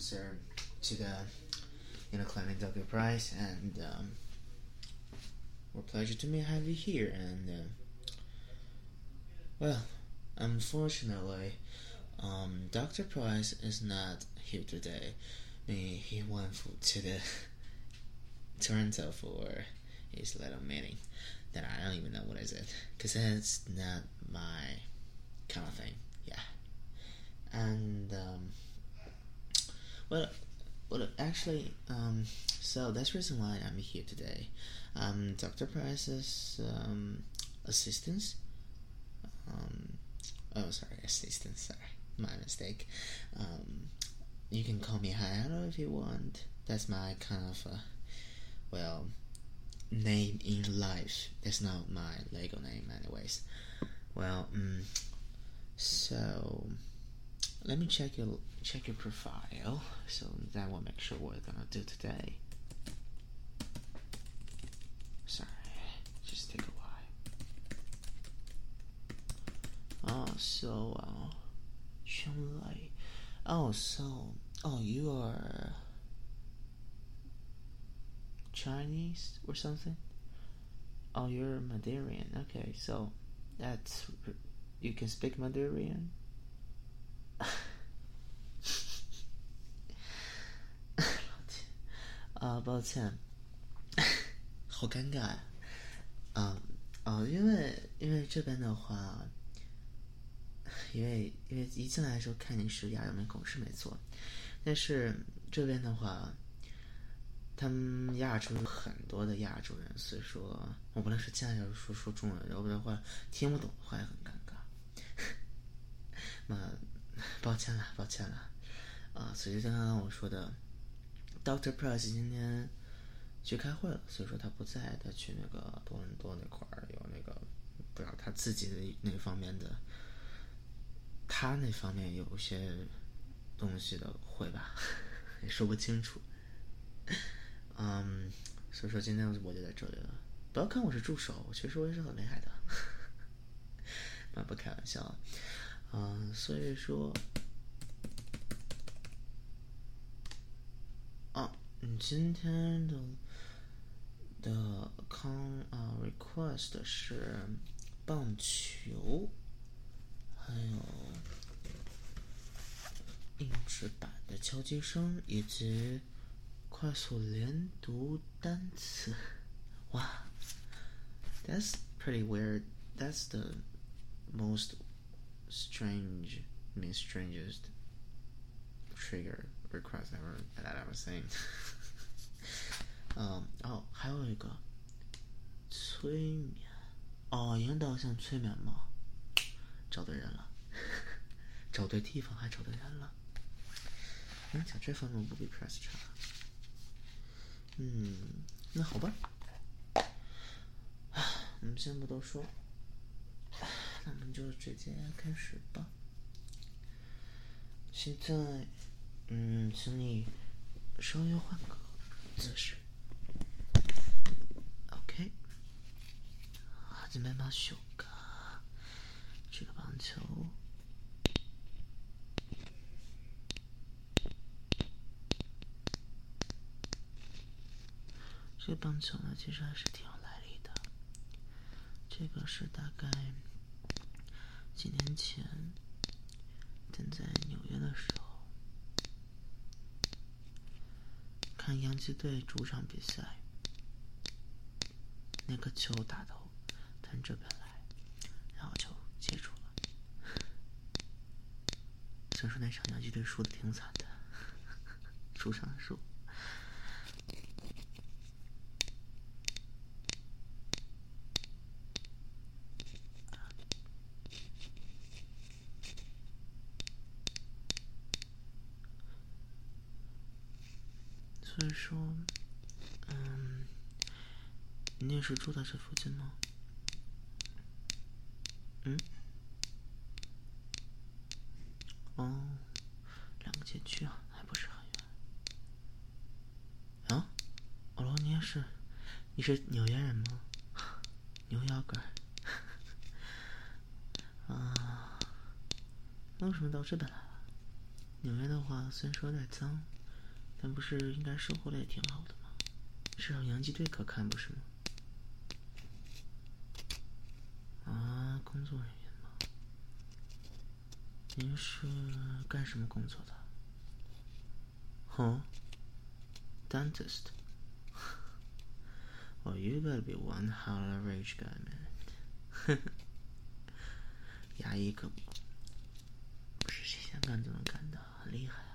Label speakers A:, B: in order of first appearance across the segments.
A: sir, to the you know climbing Dr. Price, and um, what pleasure to me have you here. And uh, well, unfortunately, um, Dr. Price is not here today. He, he went for, to the Toronto for his little meeting. That I don't even know what is it, cause it's not my kind of thing. Yeah, and um, well, well, actually, um, so that's the reason why I'm here today. Um, Dr. Price's um, assistance. Um, oh, sorry, assistant. Sorry, my mistake. Um, you can call me Hayato if you want. That's my kind of, uh, well, name in life. That's not my legal name, anyways. Well, um, so let me check your check your profile. So that will make sure what we're gonna do today. Sorry, just take a while. Oh, so uh. Oh, so oh, you are Chinese or something? Oh, you're Madarian. Okay, so that's you can speak Madarian. 抱歉，好尴尬。啊啊，因为因为这边的话，因为因为一进来的时候看你是亚洲面孔是没错，但是这边的话，他们亚洲有很多的亚洲人，所以说我不能说尽量要说说中文，要不然的话听不懂的话也很尴尬。那抱歉了，抱歉了。啊，所以就刚刚我说的。Doctor Price 今天去开会了，所以说他不在，他去那个多伦多那块儿有那个不知道他自己的那方面的，他那方面有些东西的会吧，也说不清楚。嗯，所以说今天我就在这里了。不要看我是助手，其实我也是很厉害的，那不开玩笑。嗯，所以说。今天的的康啊 request 是棒球，还有硬纸板的敲击声，以及快速连读单词。哇，That's pretty weird. That's the most strange, mean strangest trigger Request ever that I was saying. 嗯，哦，还有一个催眠，哦，引导性催眠吗？找对人了，找对地方还找对人了。嗯，讲这方面不比 Press 差。嗯，那好吧。我们先不多说，那我们就直接开始吧。现在，嗯，请你稍微换个姿势。准备把手个这个棒球，这个棒球呢，其实还是挺有来历的。这个是大概几年前，正在纽约的时候，看洋基队主场比赛，那个球打的。从这边来，然后就接住了。虽然说那场洋基队输的挺惨的，主场输。说，嗯，你也是住在这附近吗？嗯，哦，两个街区啊，还不是很远。啊，哦，你也是，你是纽约人吗？牛腰杆。啊，那为什么到这边来了？纽约的话，虽然说有点脏，但不是应该生活的也挺好的吗？至少洋基队可看，不是吗？啊，工作人员吗？您是干什么工作的？哦，dentist。Well, you gotta be one hell of a rich guy, man. 牙医可不是谁想干就能干的，很厉害。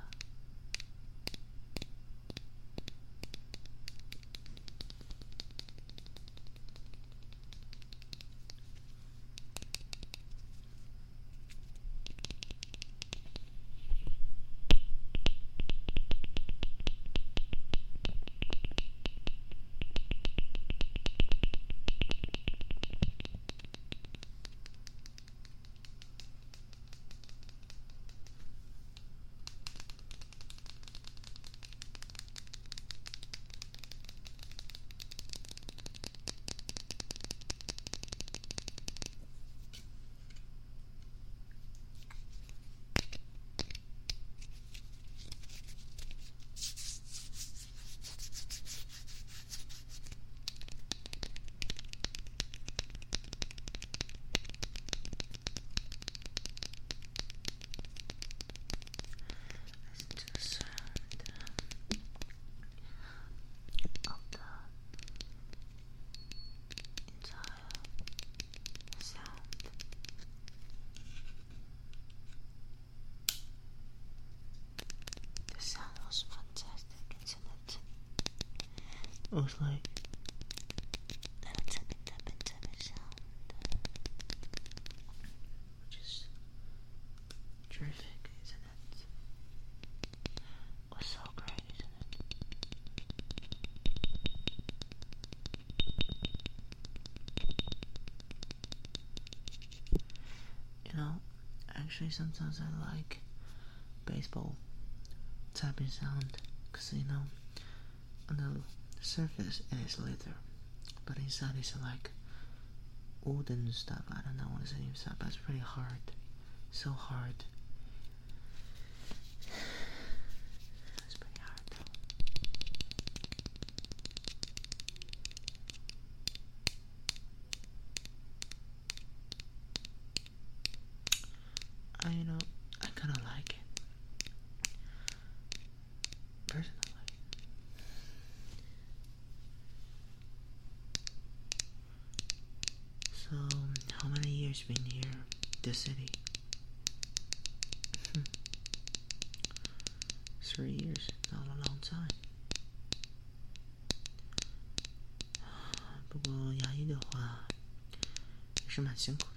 A: Was like, which is terrific, isn't it? So great, isn't it? You know, actually, sometimes I like baseball tapping sound because you know, on the surface is leather, but inside is like wooden stuff. I don't know what is inside, but it's pretty hard. So hard. It's pretty hard though. I you know I kinda like it. Personally. So, how many years been here, this city? Hmm. Three years, not a long time. 不过牙医的话，也是蛮辛苦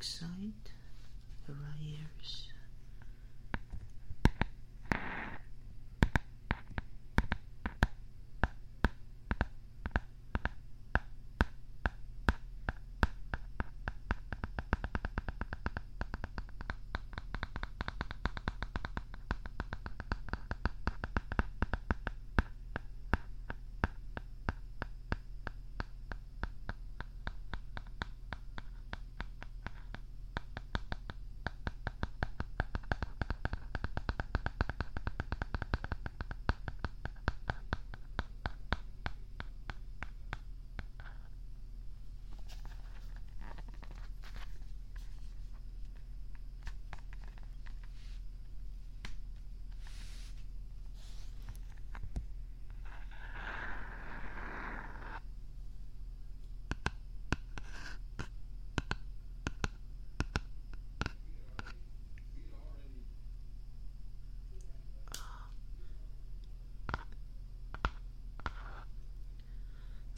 A: Excite the our ears.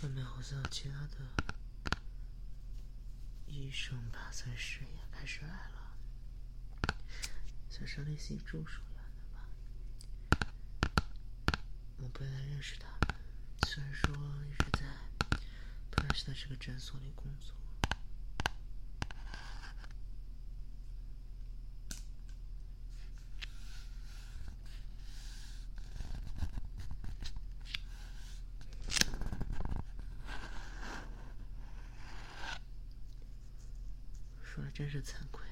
A: 外面好像其他的医生吧，算是也开始来了，算是类似于助手一样的吧。我不太认识他们，虽然说一直在普拉斯的这个诊所里工作。说的真是惭愧。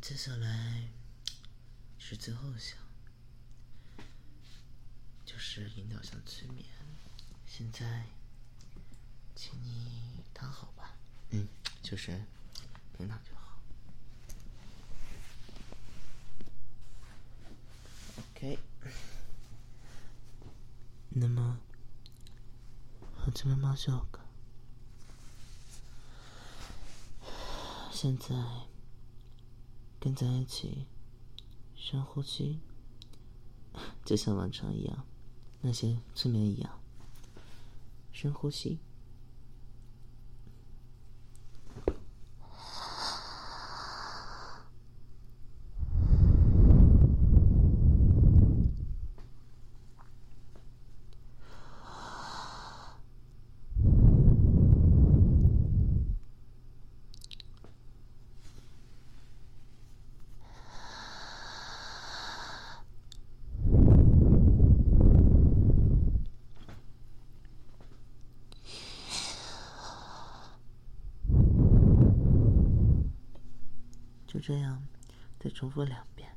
B: 接下来是
A: 最后一项，就是引导向催眠。现在，请你躺好吧。嗯，就是平躺就好。OK。那么，好，这边猫笑个。现在跟在一起深呼吸，就像往常一样，那些催眠一样，深呼吸。就这样，再重复两遍。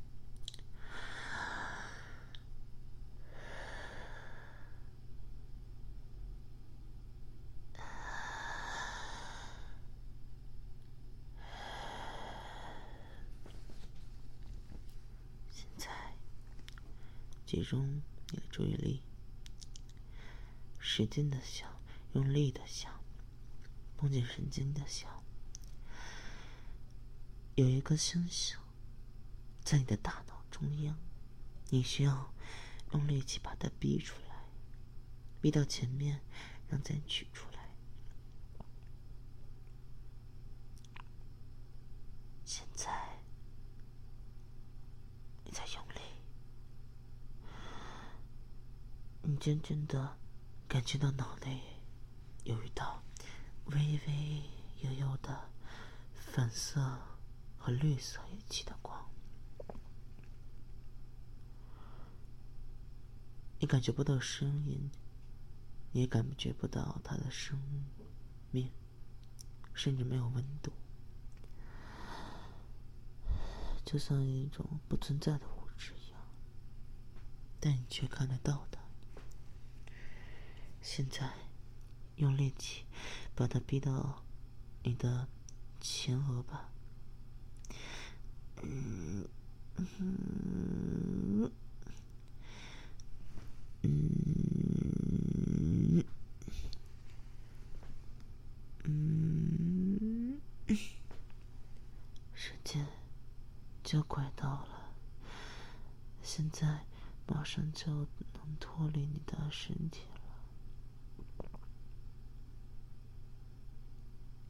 A: 现在，集中你的注意力，使劲的想，用力的想，绷紧神经的想。有一个星星在你的大脑中央，你需要用力气把它逼出来，逼到前面，让再取出来。现在你在用力，你渐渐的感觉到脑内有一道微微悠悠的粉色。和绿色一起的光，你感觉不到声音，你也感觉不到它的生命，甚至没有温度，就像一种不存在的物质一样，但你却看得到它。现在，用力气把它逼到你的前额吧。嗯嗯嗯嗯，时间就快到了，现在马上就能脱离你的身体了。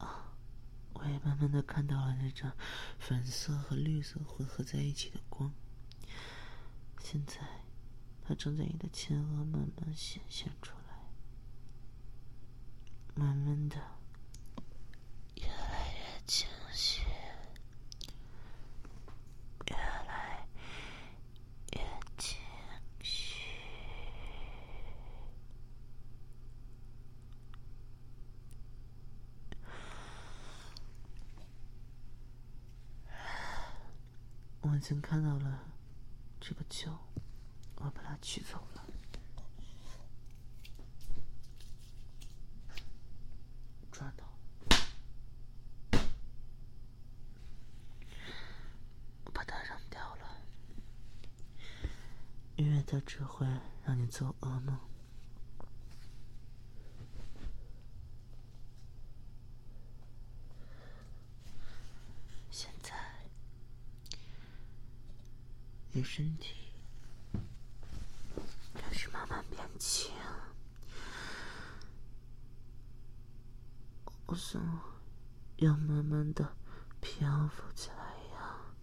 A: 啊我也慢慢的看到了那张粉色和绿色混合在一起的光。现在，它正在你的前额慢慢显现出来，慢慢的，越来越清晰，越来越清晰。我已经看到了这个球，我把它取走了。抓到，我把它扔掉了。音乐的只会让你做噩梦。现在，你身体开始慢慢变轻。我想要慢慢的漂浮起来一样，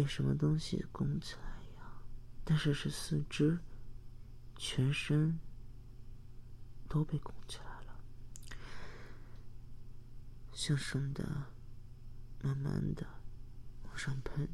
A: 被什么东西拱起来一样，但是是四肢、全身都被拱起来了，向上的。慢慢的往上喷，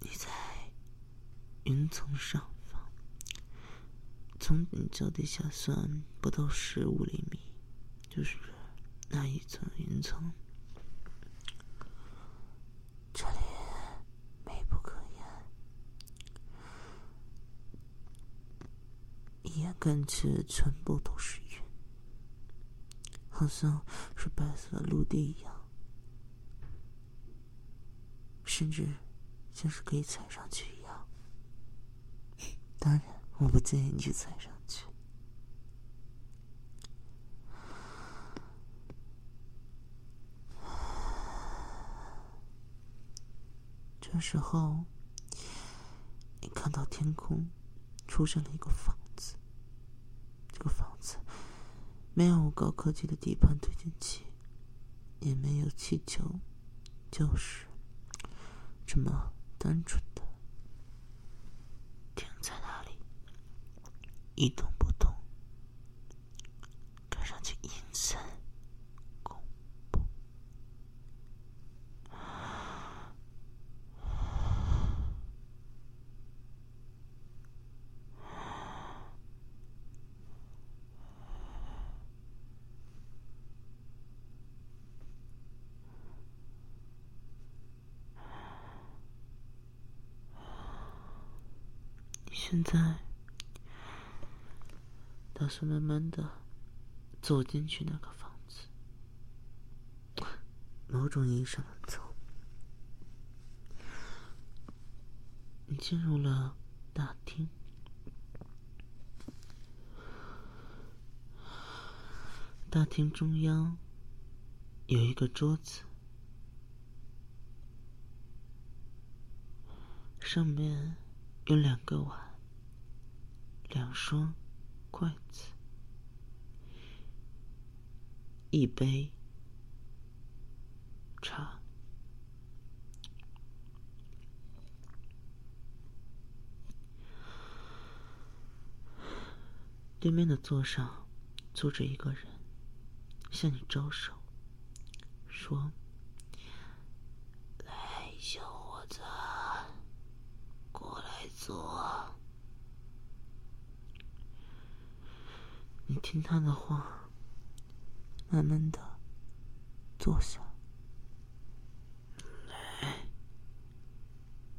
B: 你在云层上方，从你脚底下算不到十五厘米，就是那一层云层。这里美不可言，一眼看去全部都是云，好像是白色的陆地一样，甚至像是可以踩上去一样。当然，我不建议你去踩上去。这时候，你看到天空出现了一个房子。这个房子没有高科技的底盘推进器，也没有气球，就是这么单纯的停在那里，一动不动，看上去阴森恐怖。你现在慢慢的走进去那个房子，某种意义上的走。你进入了大厅，大厅中央有一个桌子，上面有两个碗，两双筷子，一杯茶。对面的座上坐着一个人，向你招手，说：“来，小伙子，过来坐。”你听他的话，慢慢的坐下。来，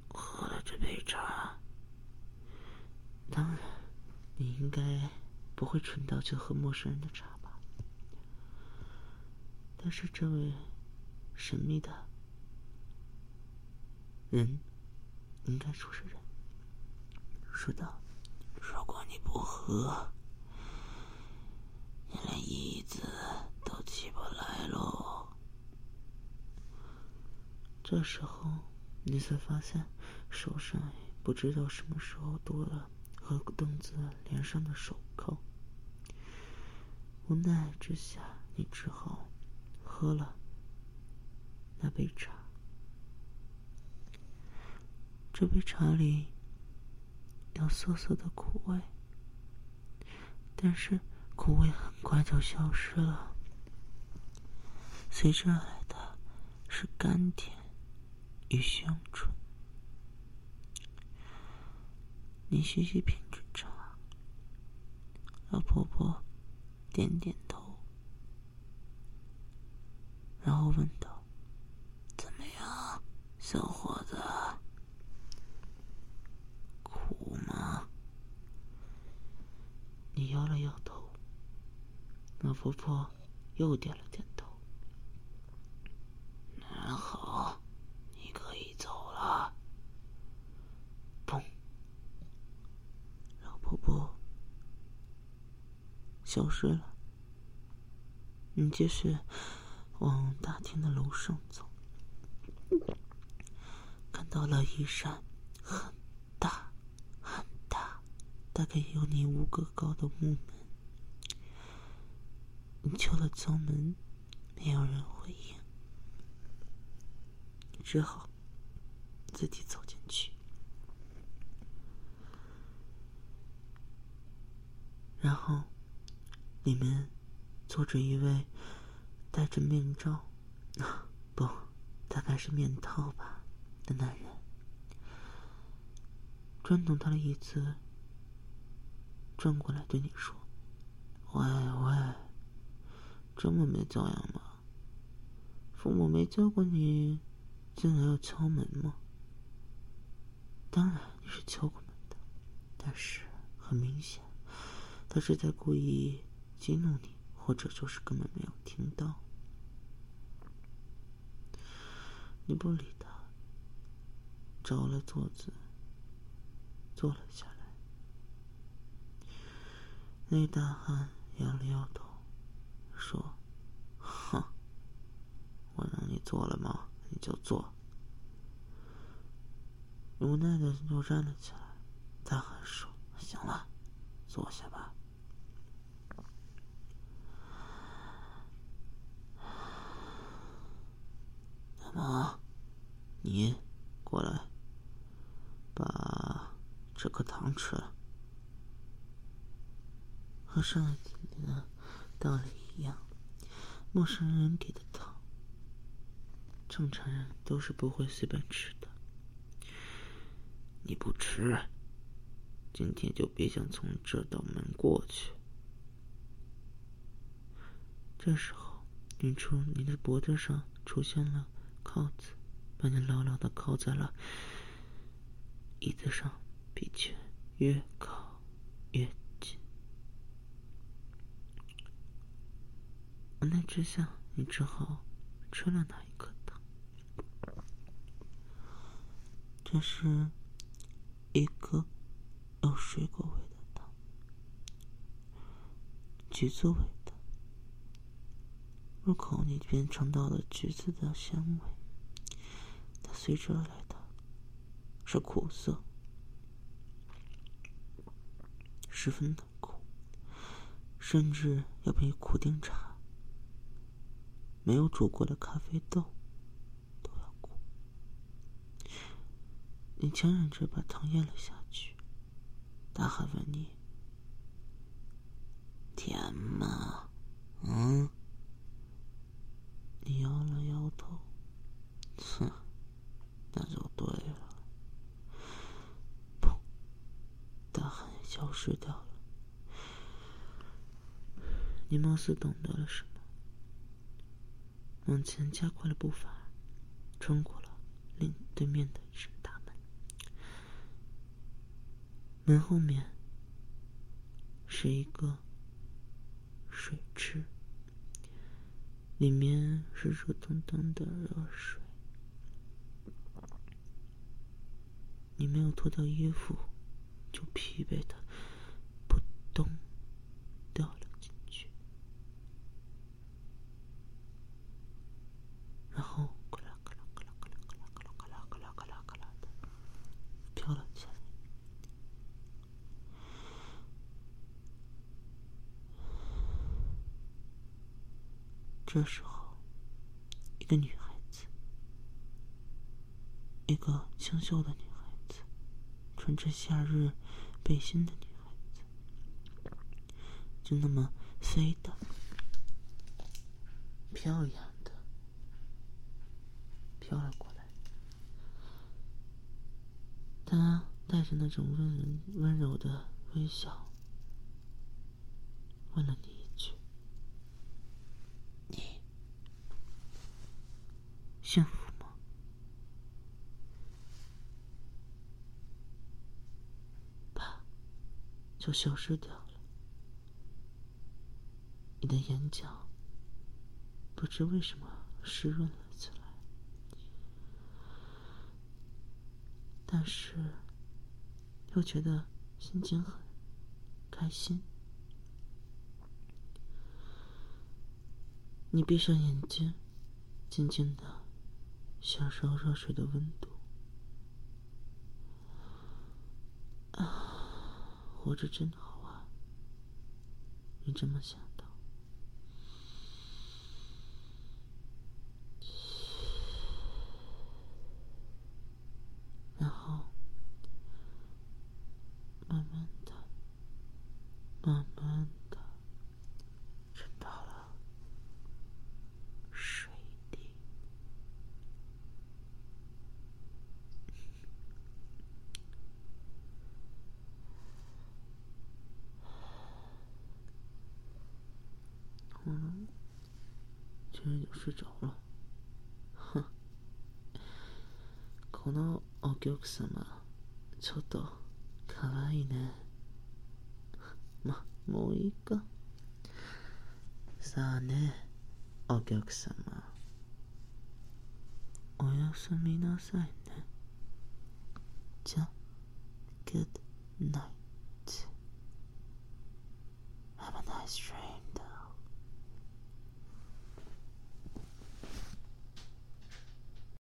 B: 喝了这杯茶。当然，你应该不会蠢到去喝陌生人的茶吧？但是这位神秘的人，应该说是人，说道：“如果你不喝，你连椅子都起不来喽。”这时候，你才发现手上不知道什么时候多了和凳子连上的手铐。无奈之下，你只好喝了那杯茶。这杯茶里有涩涩的苦味，但是苦味很快就消失了，随之而来的是甘甜与香醇。你细细品着茶，老婆婆点点头，然后问道：“怎么样，小伙子？苦吗？”你摇了摇头，老婆婆又点了点头。那好，你可以走了。砰！老婆婆消失了。你继续往大厅的楼上走，看到了一扇很大很大，大概有你五个高的木门。你敲了敲门，没有人回应，只好自己走进去。然后，里面坐着一位戴着面罩，不，大概是面套吧的男人。转动他的椅子，转过来对你说：“喂喂，这么没教养吗？父母没教过你，进来要敲门吗？当然你是敲过门的，但是很明显，他是在故意激怒你，或者就是根本没有听到。你不理他，找了桌子。”坐了下来，那大汉摇了摇头，说：“哼，我让你坐了吗？你就坐。”无奈的又站了起来。大汉说：“行了，坐下吧。”那么，你过来，把。这颗糖吃了，和上一次的道理一样。陌生人给的糖，正常人都是不会随便吃的。你不吃，今天就别想从这道门过去。这时候，远处你的脖子上出现了铐子，把你牢牢的铐在了椅子上。并且越靠越近，无奈之下，你只好吃了那一颗糖。这是一颗有水果味的糖，橘子味的。入口你便尝到了橘子的香味，随之而来的是苦涩。十分的苦，甚至要比苦丁茶、没有煮过的咖啡豆都要苦。你强忍着把糖咽了下去，大喊问你：“甜吗？”嗯，你摇了摇头，哼，那就对了。砰！大喊。消失掉了。你貌似懂得了什么，往前加快了步伐，穿过了另对面的一扇大门。门后面是一个水池，里面是热腾腾的热水。你没有脱掉衣服，就疲惫的。掉了进去，然后咯啦咯啦咯啦咯啦咯啦咯啦咯啦咯啦咯啦咯啦的飘了起来。这时候，一个女孩子，一个清秀的女孩子，穿着夏日背心的。就那么飞的、飘扬的。飘了过来，他带着那种温温柔的微笑，问了你一句：“你。幸福吗？”啪，就消失掉了。你的眼角不知为什么湿润了起来，但是又觉得心情很开心。你闭上眼睛，静静的享受热水的温度。啊，活着真好啊！你这么想。然就睡着了。哼，このお客様、ちょっと可愛いね。ま、もういいか。さあね、お客様。おやすみなさいね。じゃ、good night.